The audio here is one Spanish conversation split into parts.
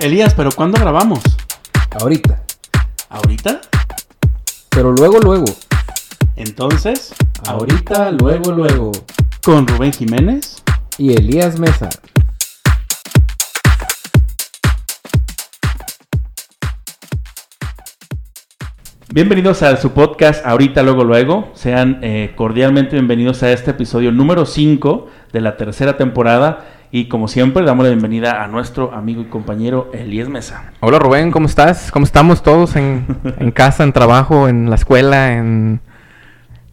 Elías, ¿pero cuándo grabamos? Ahorita. ¿Ahorita? Pero luego, luego. Entonces, Ahorita, luego, luego. con Rubén Jiménez. Y Elías Mesa. Bienvenidos a su podcast Ahorita, luego, luego. Sean eh, cordialmente bienvenidos a este episodio número 5 de la tercera temporada. Y como siempre, damos la bienvenida a nuestro amigo y compañero Elías Mesa. Hola Rubén, ¿cómo estás? ¿Cómo estamos todos en, en casa, en trabajo, en la escuela, en,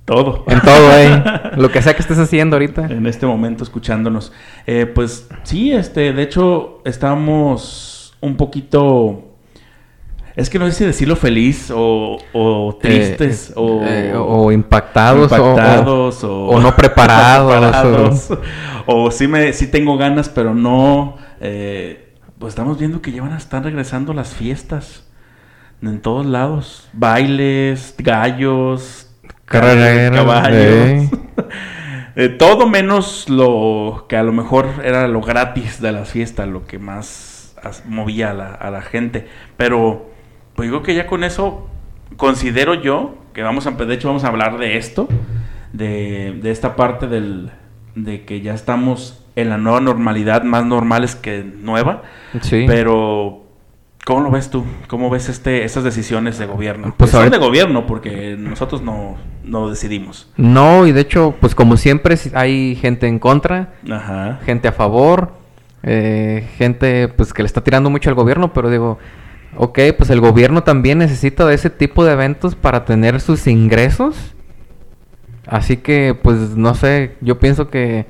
Todo. en todo, eh? Lo que sea que estés haciendo ahorita. en este momento escuchándonos. Eh, pues sí, este, de hecho, estamos un poquito. Es que no sé si decirlo feliz o, o tristes Eh, o, eh, o impactados, o- impactados, o, o no preparados. preparados. O sí, me, sí tengo ganas, pero no. eh, pues estamos viendo que ya van a estar regresando las fiestas en todos lados: bailes, gallos, Carreras, caballos. eh. Eh, todo menos lo que a lo mejor era lo gratis de las fiestas, lo que más movía a la, a la gente. Pero, pues digo que ya con eso considero yo que vamos a, de hecho vamos a hablar de esto, de, de esta parte del, de que ya estamos en la nueva normalidad, más normales que nueva. Sí. Pero, ¿cómo lo ves tú? ¿Cómo ves este, estas decisiones de gobierno? Pues son de gobierno porque nosotros no, no decidimos. No, y de hecho, pues como siempre hay gente en contra, Ajá. gente a favor, eh, gente pues que le está tirando mucho al gobierno, pero digo, ok, pues el gobierno también necesita de ese tipo de eventos para tener sus ingresos. Así que, pues no sé, yo pienso que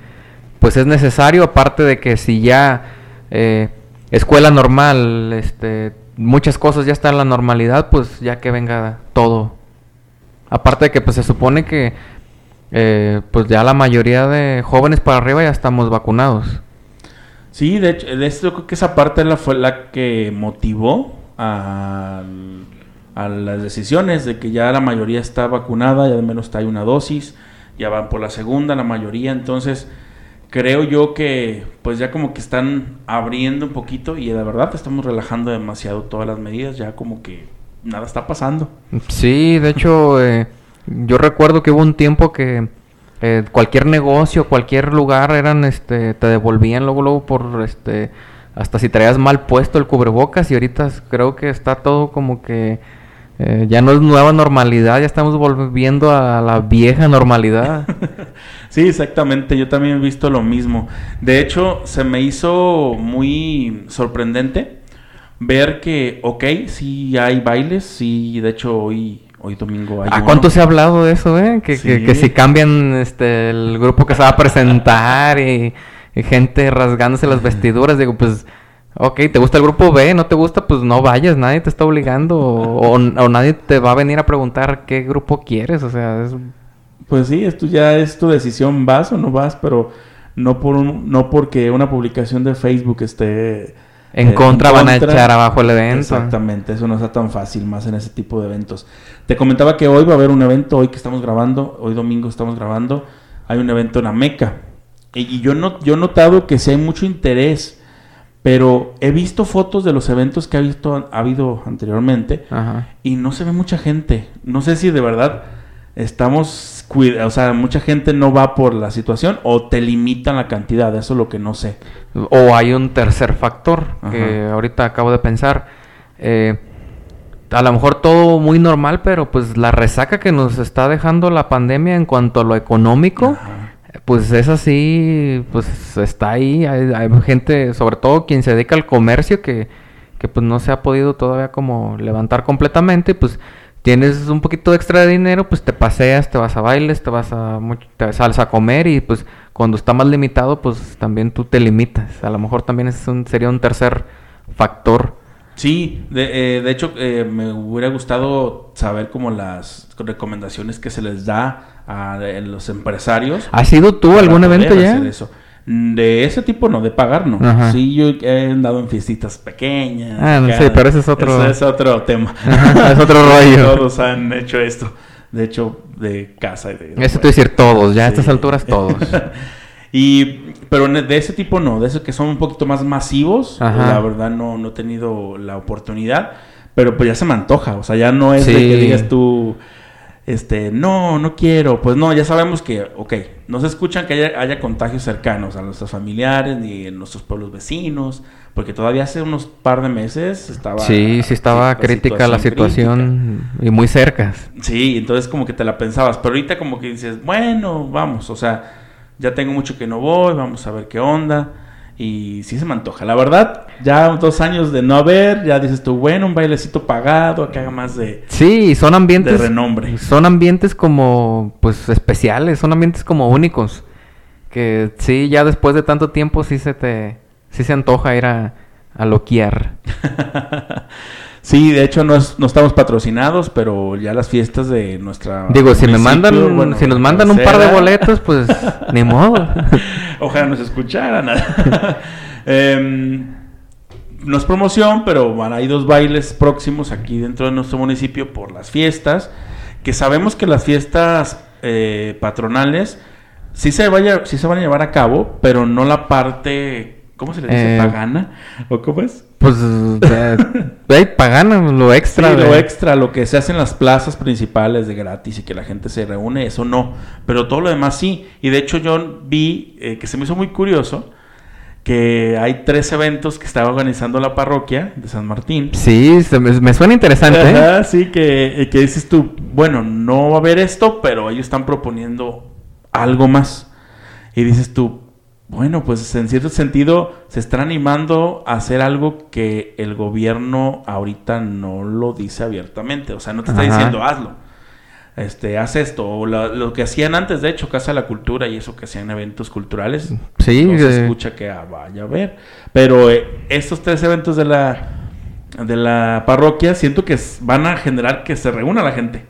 pues es necesario, aparte de que si ya eh, escuela normal, este, muchas cosas ya están en la normalidad, pues ya que venga todo. Aparte de que pues se supone que eh, pues ya la mayoría de jóvenes para arriba ya estamos vacunados. Sí, de hecho, de esto yo creo que esa parte la fue la que motivó a, las decisiones de que ya la mayoría está vacunada, ya de menos está hay una dosis, ya van por la segunda la mayoría, entonces creo yo que pues ya como que están abriendo un poquito y de verdad estamos relajando demasiado todas las medidas, ya como que nada está pasando. Sí, de hecho, eh, yo recuerdo que hubo un tiempo que eh, cualquier negocio, cualquier lugar eran, este, te devolvían luego, luego por, este, hasta si traías mal puesto el cubrebocas y ahorita creo que está todo como que eh, ya no es nueva normalidad, ya estamos volviendo a la vieja normalidad. Sí, exactamente, yo también he visto lo mismo. De hecho, se me hizo muy sorprendente ver que, ok, sí hay bailes, sí, de hecho hoy, hoy domingo hay ¿A uno. cuánto se ha hablado de eso, eh? Que, que si cambian este, el grupo que se va a presentar y, y gente rasgándose las vestiduras, digo, pues, ok, ¿te gusta el grupo B? ¿No te gusta? Pues no vayas, nadie te está obligando o, o- o nadie te va a venir a preguntar qué grupo quieres, o sea, es... Pues sí, esto ya es tu decisión, vas o no vas, pero no por un, no porque una publicación de Facebook esté En eh, contra van a echar abajo el evento. Exactamente, eso no está tan fácil más en ese tipo de eventos. Te comentaba que hoy va a haber un evento, hoy que estamos grabando, hoy domingo estamos grabando, hay un evento en la Meca. Y, y yo, no, yo he notado que sí hay mucho interés, pero he visto fotos de los eventos que ha, visto, ha habido anteriormente Ajá. y no se ve mucha gente. No sé si de verdad estamos o sea, mucha gente no va por la situación o te limitan la cantidad, eso es lo que no sé. O hay un tercer factor que ahorita acabo de pensar. Eh, a lo mejor todo muy normal, pero pues la resaca que nos está dejando la pandemia en cuanto a lo económico, Ajá. Pues es así, pues está ahí. Hay, gente, sobre todo quien se dedica al comercio, que, que pues no se ha podido todavía como levantar completamente, pues tienes un poquito de extra de dinero, pues te paseas, te vas a bailes, te vas a te sales a comer y pues cuando está más limitado, pues también tú te limitas. A lo mejor también es un, sería un tercer factor. Sí, de, eh, de hecho eh, me hubiera gustado saber como las recomendaciones que se les da a, eh, los empresarios. ¿Has ido tú a algún evento ya? hacer eso. Mm, De ese tipo no, de pagar no. Ajá. Sí, yo he andado en fiestitas pequeñas. Ah, no sé, pero ese es otro- Ese es otro tema. Es otro rollo. Todos han hecho esto. De hecho, de casa. y de- Eso te voy a decir todos, ya a estas alturas todos. y, pero de ese tipo no, de esos que son un poquito más masivos, Ajá. la verdad no, no he tenido la oportunidad, pero pues ya se me antoja, o sea, ya no es de que digas tú, este, no, no quiero, pues no, ya sabemos que, ok, no se escuchan que haya, haya contagios cercanos a nuestros familiares ni en nuestros pueblos vecinos, porque todavía hace unos par de meses estaba... Sí, sí estaba crítica la situación y muy cerca. Sí, entonces como que te la pensabas, pero ahorita como que dices, bueno, vamos, o sea, ya tengo mucho que no voy, vamos a ver qué onda. Y sí se me antoja. La verdad, ya dos años de no haber, ya dices tú, bueno, un bailecito pagado, que haga más de... Sí, son ambientes. De renombre. Son ambientes como, pues, especiales, son ambientes como únicos. Que sí, ya después de tanto tiempo sí se te. Sí se antoja ir a, a loquear. sí, de hecho no, es- no estamos patrocinados, pero ya las fiestas de nuestra... Digo, si me mandan, bueno, si nos mandan un par de boletos, pues ni modo. Ojalá nos escucharan. Em, no es promoción, pero van, hay dos bailes próximos aquí dentro de nuestro municipio por las fiestas. Que sabemos que las fiestas eh, patronales sí se, vaya, sí se van a llevar a cabo, pero no la parte, ¿cómo se le dice? Eh, ¿Pagana? ¿O cómo es? Pues, eh, eh, pagan lo extra. Sí, lo extra, lo que se hace en las plazas principales de gratis y que la gente se reúne, eso no. Pero todo lo demás sí. Y de hecho yo vi eh, que se me hizo muy curioso que hay tres eventos que estaba organizando la parroquia de San Martín. Sí, se me, me suena interesante. ¿eh? Ajá, sí, que, que dices tú, bueno, no va a haber esto, pero ellos están proponiendo algo más. Y dices tú, bueno, pues en cierto sentido se están animando a hacer algo que el gobierno ahorita no lo dice abiertamente. O sea, no te está Ajá. diciendo hazlo. Este, haz esto. O la- lo que hacían antes, de hecho, Casa de la Cultura y eso que hacían eventos culturales. Sí, no se eh, escucha que ah, vaya a ver. Pero eh, estos tres eventos de la, de la parroquia siento que van a generar que se reúna la gente.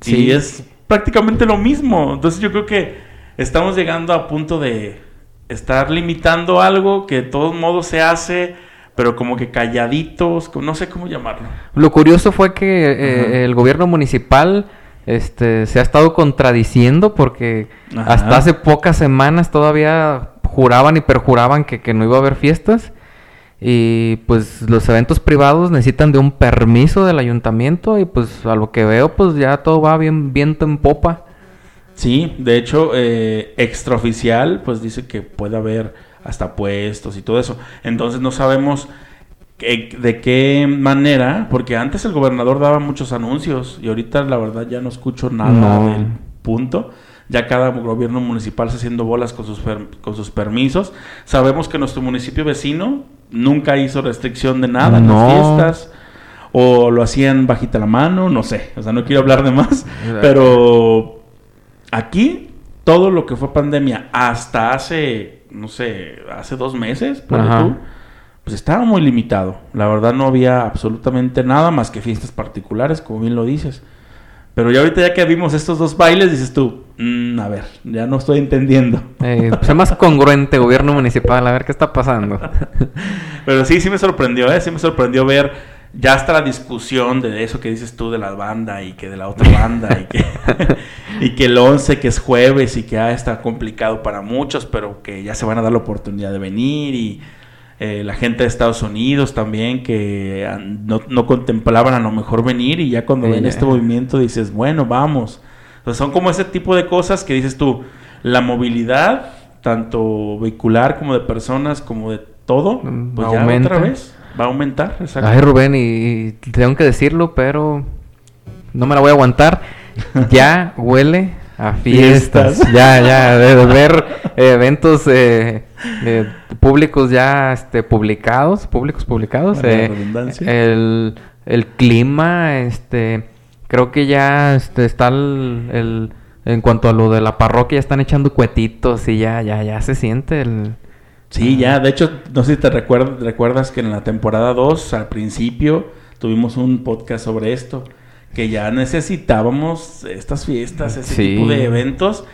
sí. Y es prácticamente lo mismo. Entonces yo creo que estamos llegando a punto de estar limitando algo que de todos modos se hace, pero como que calladitos, no sé cómo llamarlo. Lo curioso fue que eh, el gobierno municipal este, se ha estado contradiciendo porque Ajá. hasta hace pocas semanas todavía juraban y perjuraban que, que no iba a haber fiestas. Y pues los eventos privados necesitan de un permiso del ayuntamiento y pues a lo que veo pues ya todo va bien viento en popa. Sí, de hecho, eh, extraoficial, pues dice que puede haber hasta puestos y todo eso. Entonces no sabemos que- de qué manera, porque antes el gobernador daba muchos anuncios y ahorita la verdad ya no escucho nada No. del punto. Ya cada gobierno municipal está haciendo bolas con sus, con sus permisos. Sabemos que nuestro municipio vecino nunca hizo restricción de nada en No. las fiestas. O lo hacían bajita la mano, no sé. O sea, no quiero hablar de más. Pero aquí, todo lo que fue pandemia hasta hace, no sé, hace dos meses, tú, pues estaba muy limitado. La verdad no había absolutamente nada más que fiestas particulares, como bien lo dices. Pero ya ahorita ya que vimos estos dos bailes, dices tú, "Mm, a ver, ya no estoy entendiendo. Eh, pues, es más congruente gobierno municipal, a ver qué está pasando. Pero sí, sí me sorprendió, ¿eh? Sí me sorprendió ver ya hasta la discusión de eso que dices tú de la banda y que de la otra banda y que, y que el 11 que es jueves y que ah, está complicado para muchos, pero que ya se van a dar la oportunidad de venir y eh, la gente de Estados Unidos también que no, no contemplaban a lo mejor venir y ya cuando ven ya. este movimiento dices, bueno, vamos. Sea, son como ese tipo de cosas que dices tú, la movilidad, tanto vehicular como de personas, como de todo, pues ya aumenta. otra vez va a aumentar. Exacto. Ay, Rubén, y, y tengo que decirlo, pero no me la voy a aguantar. Ya huele a fiestas. Fiestas. Ya, ya, de, de ver eh, eventos eh, eh, públicos ya este, publicados, públicos publicados. Eh, el, el clima, este, creo que ya este, está el, el- en cuanto a lo de la parroquia, ya están echando cuetitos y ya, ya, ya se siente el... Sí, ya, de hecho, no sé si te recuerdas, recuerdas que en la temporada 2, al principio, tuvimos un podcast sobre esto, que ya necesitábamos estas fiestas, ese Sí. tipo de eventos,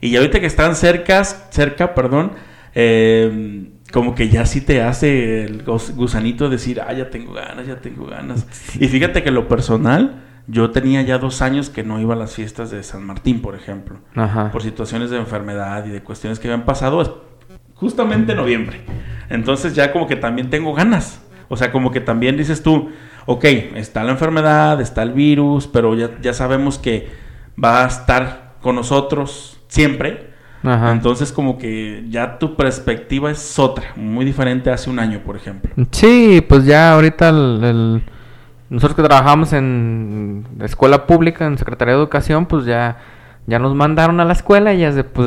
y ya ahorita que están cerca, cerca, perdón, eh, como que ya sí te hace el gus- gusanito decir, ah, ya tengo ganas, ya tengo ganas. Y fíjate que lo personal, yo tenía ya dos años que no iba a las fiestas de San Martín, por ejemplo Ajá. por situaciones de enfermedad y de cuestiones que han pasado justamente en noviembre. Entonces ya como que también tengo ganas. O sea, como que también dices tú, ok, está la enfermedad, está el virus, pero ya, ya sabemos que va a estar con nosotros siempre. Ajá. Entonces como que ya tu perspectiva es otra, muy diferente hace un año, por ejemplo. Sí, pues ya ahorita el, el- nosotros que trabajamos en escuela pública, en Secretaría de Educación, pues ya, ya nos mandaron a la escuela y ya de, pues,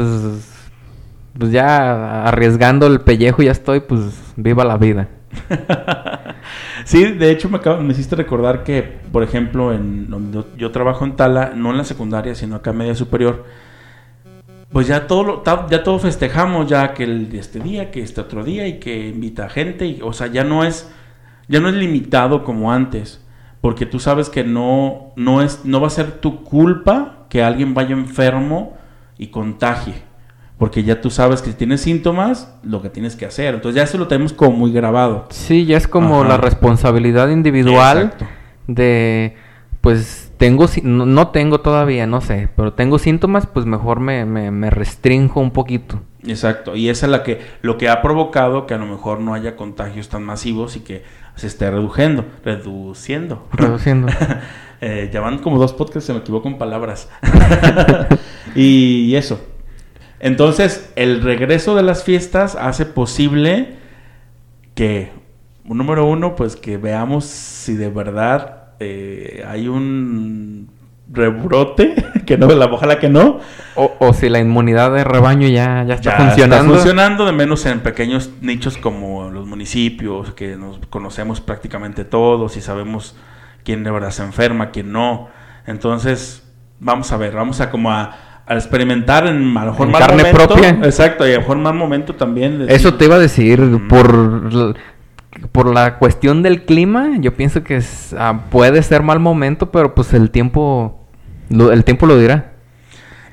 pues ya arriesgando el pellejo ya estoy, pues viva la vida. Sí, de hecho me, me hiciste recordar que, por ejemplo, en donde yo, trabajo en Tala, no en la secundaria, sino acá en media superior, pues ya todo ya todo festejamos, ya que el este día, que este otro día y que invita a gente, y, o sea, ya no es, ya no es limitado como antes, porque tú sabes que no, no es, no va a ser tu culpa que alguien vaya enfermo y contagie. Porque ya tú sabes que si tienes síntomas, lo que tienes que hacer. Entonces ya eso lo tenemos como muy grabado. Sí, ya es como Ajá. la responsabilidad individual Exacto. de, pues tengo, no, no tengo todavía, no sé, pero tengo síntomas, pues mejor me, me, me restrinjo un poquito. Exacto, y esa es la que, lo que ha provocado que a lo mejor no haya contagios tan masivos y que se esté reduciendo, reduciendo. Reduciendo. Eh, ya van como dos podcasts, se me equivoco en palabras. y eso. Entonces, el regreso de las fiestas hace posible que, número uno, pues que veamos si de verdad eh, hay un rebrote, que no, la, ojalá que no, O, o si la inmunidad de rebaño ya, ya está ya funcionando. Está funcionando, de menos en pequeños nichos como los municipios, que nos conocemos prácticamente todos y sabemos quién de verdad se enferma, quién no. Entonces, vamos a ver, vamos a como a, a experimentar en a lo mejor En mal carne momento. propia. Exacto, y a lo mejor mal momento también. decir, Eso te iba a decir, Mm. por, por la cuestión del clima, yo pienso que es- ah, puede ser mal momento, pero pues el tiempo, lo- el tiempo lo dirá.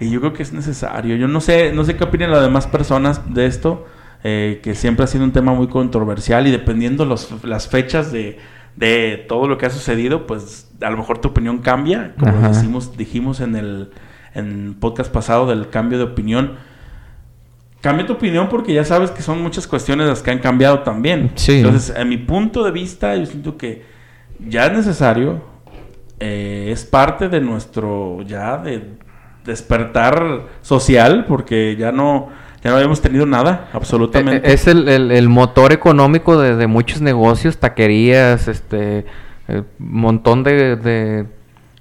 Y yo creo que es necesario. Yo no sé, no sé qué opinan las demás personas de esto, eh, que siempre ha sido un tema muy controversial y dependiendo los, las fechas de, de todo lo que ha sucedido, pues a lo mejor tu opinión cambia, como decimos, dijimos en el, en podcast pasado del cambio de opinión. Cambia tu opinión porque ya sabes que son muchas cuestiones las que han cambiado también. Sí. Entonces, en mi punto de vista, yo siento que ya es necesario, eh, es parte de nuestro ya de despertar social, porque ya no, ya no habíamos tenido nada, absolutamente. Eh, eh, Es el, el- el motor económico de, de muchos negocios, taquerías, este, eh, montón de, de,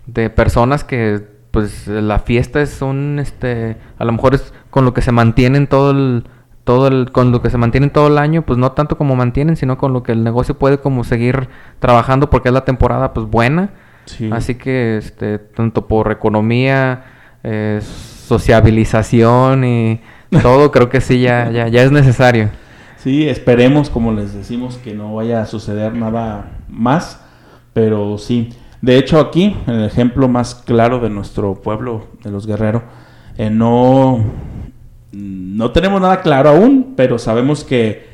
de personas que, pues, la fiesta es un, este, a lo mejor es con lo que se mantienen todo el, todo el, con lo que se mantienen todo el año, pues no tanto como mantienen, sino con lo que el negocio puede como seguir trabajando porque es la temporada, pues, buena. Sí. Así que, este, tanto por economía, eh, sociabilización y todo, creo que sí, ya, ya, ya es necesario. Sí, esperemos, como les decimos, que no vaya a suceder nada más, pero sí. De hecho, aquí, el ejemplo más claro de nuestro pueblo, de los guerreros, eh, no, no tenemos nada claro aún, pero sabemos que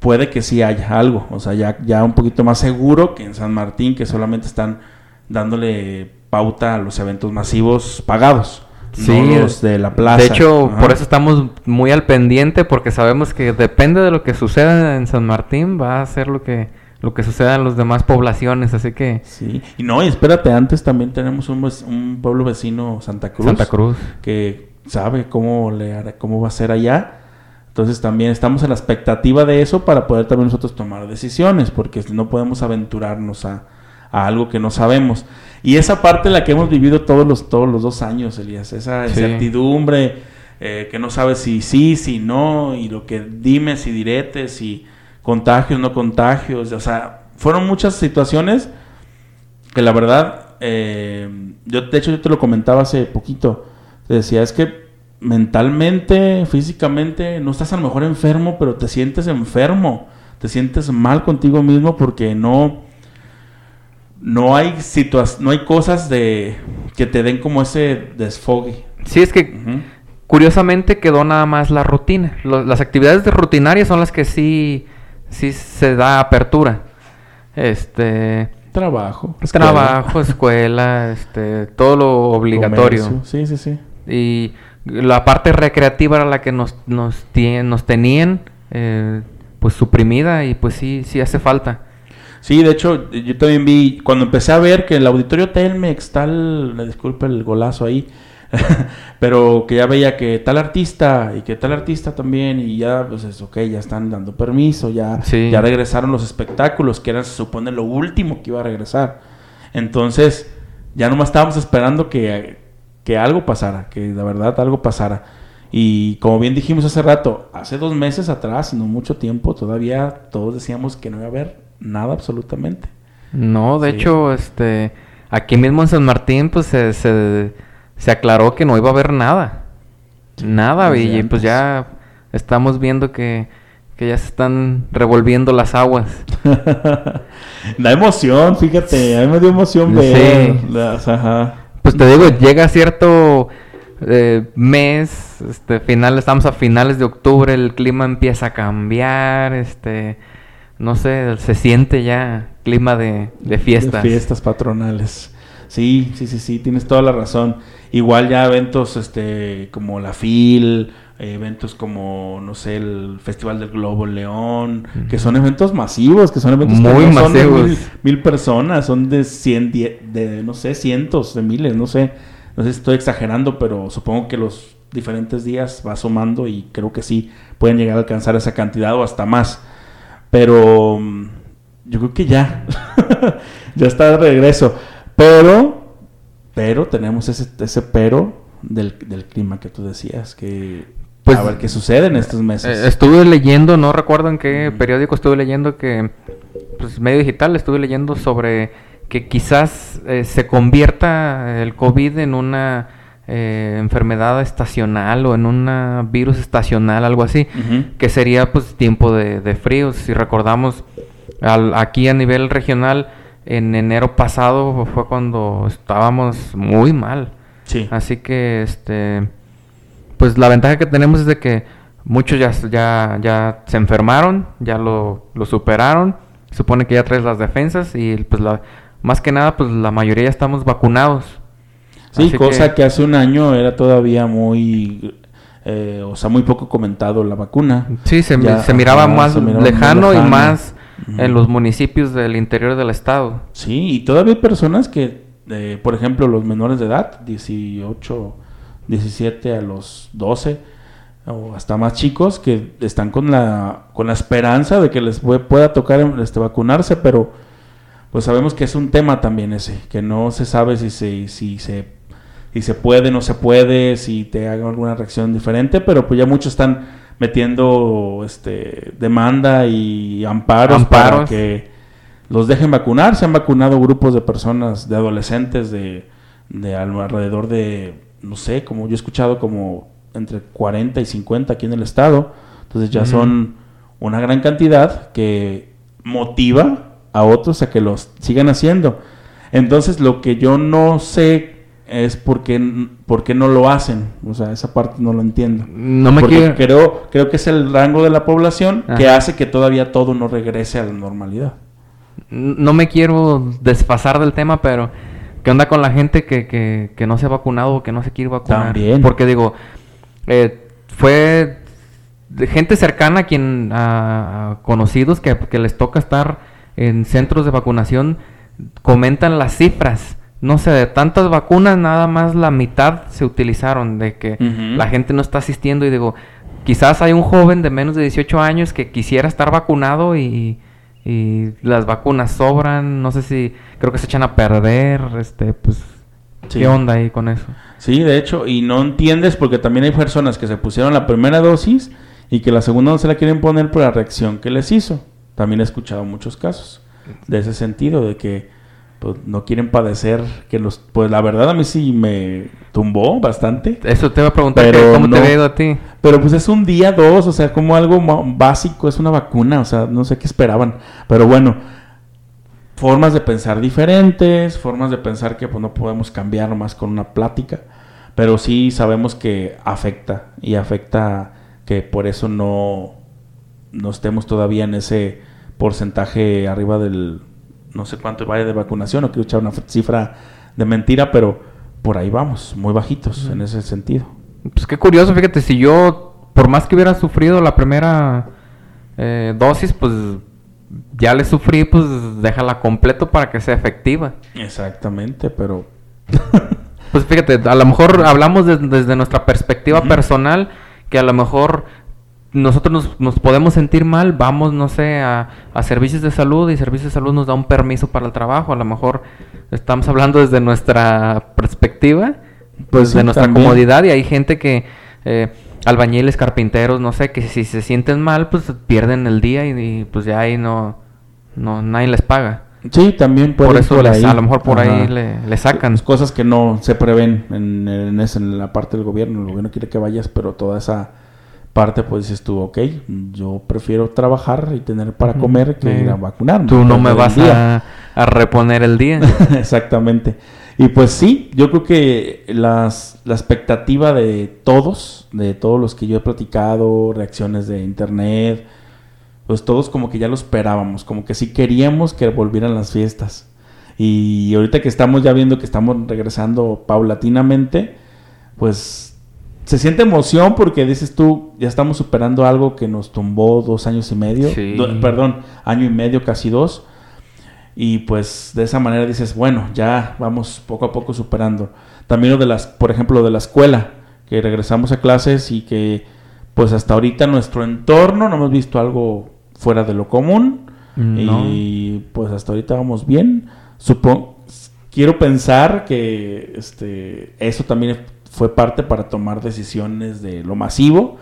puede que sí haya algo. O sea, ya, ya un poquito más seguro que en San Martín, que solamente están dándole pauta a los eventos masivos pagados. no los de la plaza. De hecho, Ajá. por eso estamos muy al pendiente, porque sabemos que depende de lo que suceda en San Martín, va a ser lo que lo que suceda en las demás poblaciones, así que Sí, y no, y espérate, antes también tenemos un, un pueblo vecino, Santa Cruz, Santa Cruz. que sabe cómo, le, hará- cómo va a ser allá. Entonces también estamos en la expectativa de eso para poder también nosotros tomar decisiones, porque no podemos aventurarnos a, a algo que no sabemos. Y esa parte la que hemos vivido todos los, todos los dos años, Elías, esa Sí. incertidumbre, eh, que no sabes si sí, si no, y lo que dimes y diretes, y contagios, no contagios, o sea, fueron muchas situaciones que la verdad, eh, yo de hecho yo te lo comentaba hace poquito, te decía, es que mentalmente, físicamente, no estás a lo mejor enfermo, pero te sientes enfermo, te sientes mal contigo mismo porque no, no hay no hay cosas de que te den como ese desfogue. Sí, es que curiosamente quedó nada más la rutina. Lo- las actividades de rutinarias son las que sí, sí se da apertura. Este, Trabajo. escuela, trabajo, escuela, este, todo lo obligatorio. comercio. Sí, sí, sí. Y la parte recreativa era la que nos, nos, tie- nos tenían eh, pues suprimida y pues sí, sí hace falta. Sí, de hecho, yo también vi, cuando empecé a ver que el auditorio Telmex, tal, me disculpe el golazo ahí, pero que ya veía que tal artista y que tal artista también, y ya, pues es ok, ya están dando permiso, ya, Sí. ya regresaron los espectáculos, que era, se supone, lo último que iba a regresar. Entonces, ya nomás estábamos esperando que, que algo pasara, que de verdad algo pasara. Y como bien dijimos hace rato, hace dos meses atrás, no mucho tiempo, todavía todos decíamos que no iba a haber nada absolutamente. No, de Sí. hecho, este, aquí mismo en San Martín, pues se, se, se aclaró que no iba a haber nada. Nada, y pues ya estamos viendo que, que ya se están revolviendo las aguas. da emoción, fíjate, a mí me dio emoción Sí. ver. las- ajá. Pues te digo, llega cierto eh, mes, este, final, estamos a finales de octubre, el clima empieza a cambiar, este, no sé, se siente ya clima de, de fiestas. De fiestas patronales. Sí, sí, sí, sí, tienes toda la razón. Igual ya eventos este como la FIL, eventos como, no sé, el Festival del Globo León, que son eventos masivos, que son eventos Muy no son de masivos. mil, mil personas, son de cien, die- de, no sé, cientos de miles, no sé. No sé si estoy exagerando, pero supongo que los diferentes días va sumando y creo que sí pueden llegar a alcanzar esa cantidad o hasta más. Pero mm, yo creo que ya. ya está de regreso. Pero, pero tenemos ese, ese pero del, del clima que tú decías. Que Pues, a ver qué sucede en estos meses. Eh, estuve leyendo, no recuerdo en qué periódico estuve leyendo que, pues medio digital, estuve leyendo sobre que quizás eh, se convierta el COVID en una eh, enfermedad estacional o en un virus estacional, algo así, que sería pues tiempo de, de frío. Si recordamos, al- aquí a nivel regional, en enero pasado fue cuando estábamos muy mal. Sí. Así que, este, pues la ventaja que tenemos es de que muchos ya, ya, ya se enfermaron, ya lo, lo superaron. Supone que ya traes las defensas y pues la, más que nada, pues la mayoría ya estamos vacunados. Sí, Así cosa que... hace un año era todavía muy, eh, o sea, muy poco comentado la vacuna. Sí, se, Ya, se miraba más se miraba muy lejano, y lejano. En los municipios del interior del estado. Sí, y todavía hay personas que, eh, por ejemplo, los menores de edad, 18, 17 a los 12, o hasta más chicos, que están con la, con la esperanza de que les pue- pueda tocar este, vacunarse, pero pues sabemos que es un tema también ese, que no se sabe si se, si se, si se puede, no se puede, si te hagan alguna reacción diferente, pero pues ya muchos están metiendo este demanda y amparos, para que los dejen vacunar. Se han vacunado grupos de personas, de adolescentes de, de alrededor de, no sé, como yo he escuchado como entre 40 y 50 aquí en el estado. Entonces ya son una gran cantidad que motiva a otros a que los sigan haciendo. Entonces lo que yo no sé es por qué, por qué no lo hacen. O sea, esa parte no lo entiendo. No me Porque quiero... creo, creo que es el rango de la población que hace que todavía todo no regrese a la normalidad. No me quiero desfasar del tema, pero ¿qué onda con la gente que, que, que no se ha vacunado o que no se quiere vacunar? También. Porque digo, eh, fue de gente cercana a quien, a, a conocidos que, que les toca estar en centros de vacunación comentan las cifras. No sé, de tantas vacunas, nada más la mitad se utilizaron, de que la gente no está asistiendo y digo, quizás hay un joven de menos de 18 años que quisiera estar vacunado y, y las vacunas sobran, no sé si creo que se echan a perder, este, pues, Sí. ¿qué onda ahí con eso? Sí, de hecho, y no entiendes porque también hay personas que se pusieron la primera dosis y que la segunda no se la quieren poner por la reacción que les hizo. También he escuchado muchos casos de ese sentido, de que pues, no quieren padecer, que los, pues la verdad a mí sí me tumbó bastante. Eso te iba a preguntar, Pero ¿cómo no. te ido a ti? Pero pues es un día, dos, o sea, como algo básico, es una vacuna, o sea, no sé qué esperaban. Pero bueno, formas de pensar diferentes, formas de pensar que pues no podemos cambiar nomás con una plática, pero sí sabemos que afecta y afecta que por eso no, no estemos todavía en ese porcentaje arriba del no sé cuánto vaya de vacunación, no quiero echar una cifra de mentira, pero por ahí vamos, muy bajitos en ese sentido. Pues qué curioso, fíjate, si yo, por más que hubiera sufrido la primera eh, dosis, pues ya le sufrí, pues déjala completo para que sea efectiva. Exactamente, pero Pues fíjate, a lo mejor hablamos de- desde nuestra perspectiva personal, que a lo mejor nosotros nos, nos podemos sentir mal, vamos, no sé, a, a servicios de salud y servicios de salud nos da un permiso para el trabajo, a lo mejor estamos hablando desde nuestra perspectiva, pues de nuestra también. comodidad y hay gente que, eh, albañiles, carpinteros, no sé, que si se sienten mal, pues pierden el día y, y, pues ya ahí no, no, nadie les paga. sí, también puede Por eso les- ahí. a lo mejor por ahí le, le sacan. Cosas que no se prevén en, en la parte del gobierno. El gobierno quiere que vayas, pero toda esa parte, pues dices tú, ok, yo prefiero trabajar y tener para comer que Sí. ir a vacunarme. Tú no me vas a, a reponer el día. Exactamente. Y pues sí, yo creo que las, la expectativa de todos, de todos los que yo he platicado, reacciones de internet, pues todos como que ya lo esperábamos, como que sí queríamos que volvieran las fiestas. Y ahorita que estamos ya viendo que estamos regresando paulatinamente, pues se siente emoción porque dices tú, ya estamos superando algo que nos tumbó dos años y medio, Sí. do- perdón, año y medio, casi dos. Y pues de esa manera dices, bueno, ya vamos poco a poco superando. También lo de las, por ejemplo, lo de la escuela, que regresamos a clases y que pues hasta ahorita nuestro entorno no hemos visto algo fuera de lo común. No. Y pues hasta ahorita vamos bien. Supongo, quiero pensar que este, eso también fue parte para tomar decisiones de lo masivo,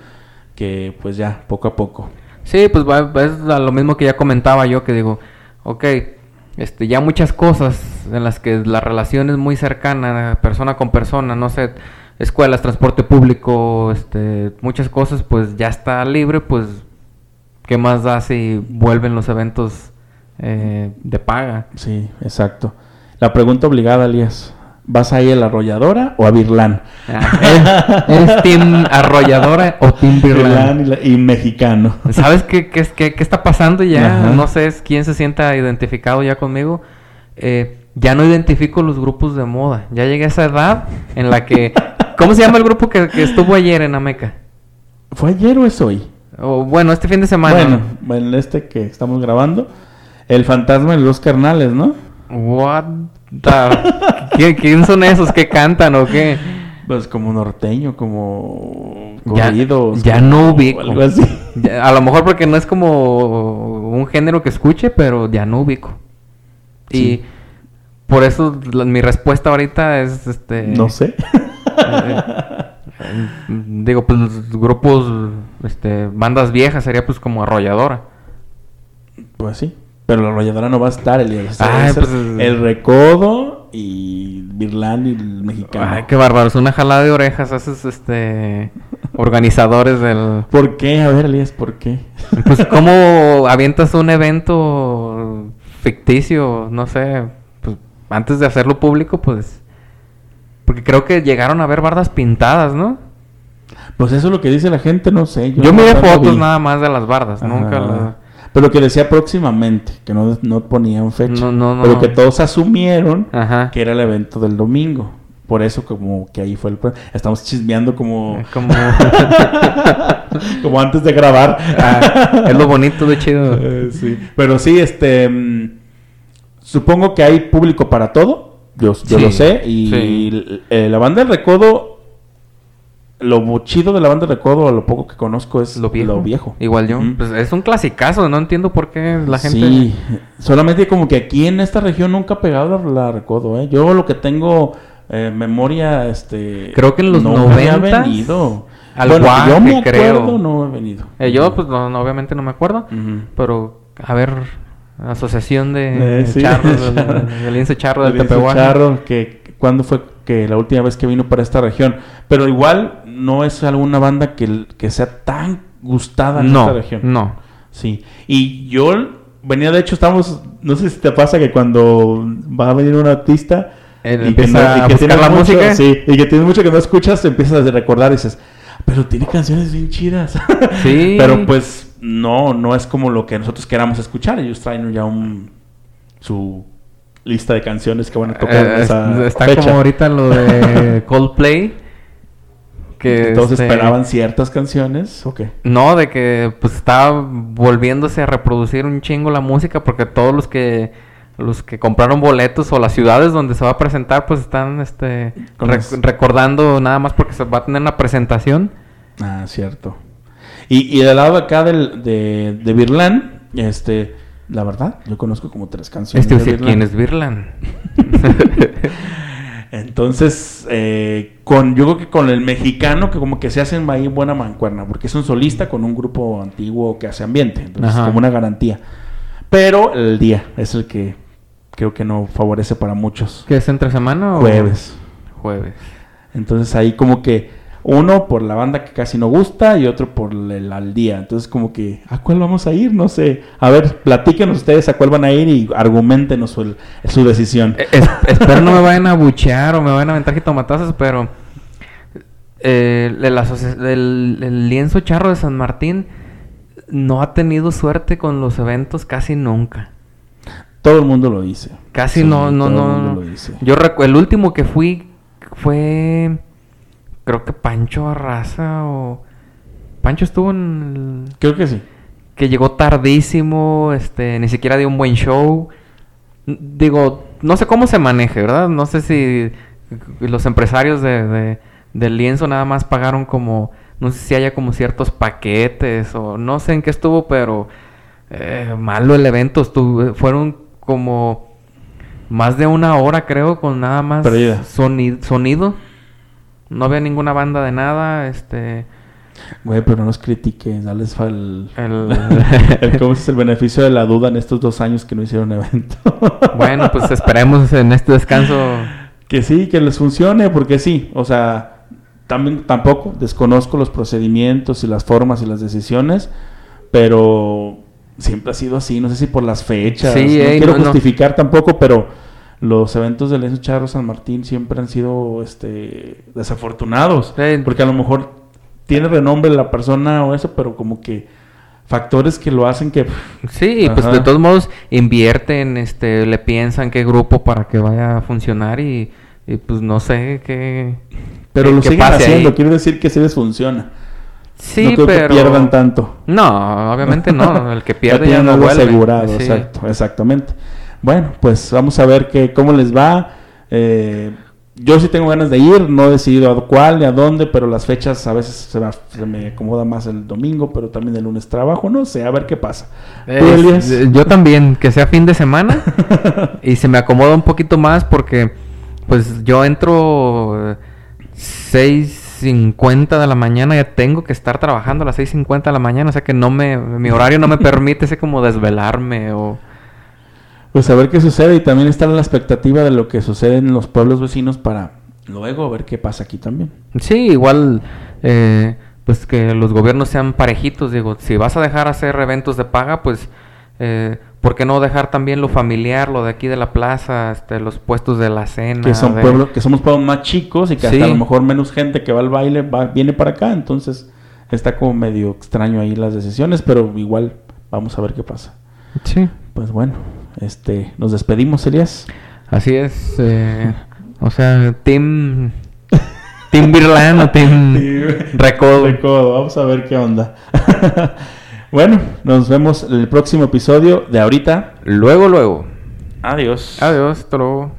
que pues ya poco a poco. Sí, pues va- es lo mismo que ya comentaba yo, que digo, ok, este, ya muchas cosas en las que la relación es muy cercana, persona con persona, no sé, escuelas, transporte público, este, muchas cosas, pues ya está libre, pues, ¿qué más da si vuelven los eventos eh, de paga? Sí, exacto. La pregunta obligada, Elías. ¿Vas a ir a la arrolladora o a Birlán? Ah, ¿Eres, eres team arrolladora o team? Birlán y, la- y mexicano. ¿Sabes qué, qué, qué- qué está pasando ya? Ajá. No sé quién se sienta identificado ya conmigo. Eh, ya no identifico los grupos de moda. Ya llegué a esa edad en la que... ¿Cómo se llama el grupo que, que estuvo ayer en Ameca? ¿Fue ayer o es hoy? O, bueno, este fin de semana. Bueno, bueno, este que estamos grabando. El fantasma de los carnales, ¿no? What the... ¿Qui- ¿Quién son esos que cantan o qué? Pues como norteño, como Ya- corridos. ya como no ubico. Algo así. Ya, a lo mejor porque no es como un género que escuche, pero ya no ubico. Sí. Y por eso la- mi respuesta ahorita es este... No sé. Eh, digo, pues grupos, este, bandas viejas sería pues como arrolladora. Pues sí. Pero la arrolladora no va a estar, Elías. Ay, Es pues- el recodo y Birlán y el mexicano. Ay, qué bárbaro, es una jalada de orejas esos, este, organizadores del... ¿Por qué? A ver, Elías, ¿por qué? Pues cómo avientas un evento ficticio, no sé, pues antes de hacerlo público, pues... Porque creo que llegaron a ver bardas pintadas, ¿no? Pues eso es lo que dice la gente, no sé. Yo, no- miré fotos vi. nada más de las bardas, nunca Ajá. Pero que decía próximamente, que no, no ponían fecha. No, no, no. Pero que todos asumieron Ajá. que era el evento del domingo. por eso como que ahí fue el... pro- Estamos chismeando como, Como... como antes de grabar. Ah, es lo bonito, de chido. Eh, sí. Pero sí, este... mm, supongo que hay público para todo. Yo, yo Sí, lo sé. Y sí. eh, la banda del recodo... Lo chido de la banda del recodo, a lo poco que conozco, es Lo viejo. Lo viejo. Igual yo. Pues es un clasicazo, no entiendo por qué la gente... Sí, solamente como que aquí en esta región nunca ha pegado la, recodo, ¿eh? Yo lo que tengo eh, memoria, este... Creo que en los no me ha 90s, venido. al bueno, Guaje, yo me creo. acuerdo, no he venido. Eh, yo, pues, no, no, obviamente no me acuerdo. Pero, a ver, asociación de Eh, sí. charros, del, charro del Tepehuacán. Charro, que cuándo fue que la última vez que vino para esta región. Pero igual no es alguna banda que, que sea tan gustada en esta región. no. Sí. Y yo venía, de hecho, estamos, no sé si te pasa que cuando va a venir un artista y que, no- y la mucho- música. sí, y que tienes mucho que no escuchas, te empiezas a recordar y dices, pero tiene canciones bien chidas. Sí. pero pues no, no es como lo que nosotros queramos escuchar. Ellos traen ya un su lista de canciones que van a tocar en Eh, esa está fecha. como ahorita lo de Coldplay. Que Todos este, esperaban ciertas canciones. ¿O qué? No, de que pues está volviéndose a reproducir un chingo la música porque todos los que los que compraron boletos o las ciudades donde se va a presentar pues están este rec- recordando nada más porque se va a tener una presentación. Ah, cierto. Y, y del lado acá del, de, de Birlán, este, la verdad, yo conozco como tres canciones. Este de decir. ¿quién es Birlan? Entonces, eh, con, yo creo que con el mexicano, que como que se hacen ahí buena mancuerna, porque es un solista con un grupo antiguo que hace ambiente, entonces Ajá. como una garantía. Pero el día es el que creo que no favorece para muchos. ¿Qué es entre semana o Jueves. Jueves. Entonces ahí como que uno por la banda que casi no gusta y otro por el al día. Entonces como que, ¿a cuál vamos a ir? No sé. A ver, platíquenos ustedes a cuál van a ir y argumentenos su, su decisión. Eh, es- espero no me vayan a buchear o me vayan a aventar jitomatazos, pero eh, el, asocia- el- el lienzo charro de San Martín no ha tenido suerte con los eventos casi nunca. Todo el mundo lo dice. Casi Sí, no, no, no. mundo lo dice. Yo recu- el último que fui fue, creo que Pancho Arraza o Pancho estuvo en el- Creo que sí. que llegó tardísimo, este, ni siquiera dio un buen show. Digo, no sé cómo se maneje, ¿verdad? No sé si los empresarios de, de- del lienzo nada más pagaron como, no sé si haya como ciertos paquetes o no sé en qué estuvo, pero eh, malo el evento. Estuvo, fueron como más de una hora, creo, con nada más Perdida. soni- sonido. No había ninguna banda de nada, este... Güey, pero no nos critiques, dales el, El- el, ¿cómo es el beneficio de la duda en estos dos años que no hicieron evento. Bueno, pues esperemos en este descanso. que sí, que les funcione, porque sí, o sea, también tampoco desconozco los procedimientos y las formas y las decisiones, pero siempre ha sido así, no sé si por las fechas, Sí, no ey, quiero no, no. justificar tampoco, pero los eventos del Enzo Charro San Martín siempre han sido este desafortunados, Sí. porque a lo mejor tiene renombre la persona o eso, pero como que factores que lo hacen que Sí, pues de todos modos invierten, este, le piensan qué grupo para que vaya a funcionar y, y, pues no sé qué. pero qué- lo qué siguen haciendo, ahí. quiero decir que sí les funciona. Sí, no creo pero que pierdan tanto. No, obviamente no. El que Ya pierde ya, tienen no vuelve. asegurado, Sí. exacto, exactamente. Bueno, pues vamos a ver que, cómo les va. Eh, yo sí tengo ganas de ir, no he decidido a cuál ni a dónde, pero las fechas a veces se me, se me acomoda más el domingo, pero también el lunes trabajo, no sé, a ver qué pasa. ¿Tú, Eh, eh, yo también, que sea fin de semana y se me acomoda un poquito más porque pues yo entro eh, 6.50 de la mañana, ya tengo que estar trabajando a las 6.50 de la mañana, o sea que no me, mi horario no me permite así como desvelarme o... Pues a ver qué sucede y también estar a la expectativa de lo que sucede en los pueblos vecinos para luego ver qué pasa aquí también. Sí, igual, eh, pues que los gobiernos sean parejitos, digo, si vas a dejar hacer eventos de paga, pues, eh, ¿por qué no dejar también lo familiar, lo de aquí de la plaza, este, los puestos de la cena? Que son de- pueblos, que somos pueblos más chicos y que hasta a lo mejor menos gente que va al baile va, viene para acá, entonces está como medio extraño ahí las decisiones, pero igual vamos a ver qué pasa. Sí. Pues bueno, este, nos despedimos, Elías. Así es. eh, O sea, Team. Team Birlan o Team Recodo. Recodo, vamos a ver qué onda. bueno, nos vemos en el próximo episodio de ahorita. Luego, luego. Adiós. Adiós, hasta luego.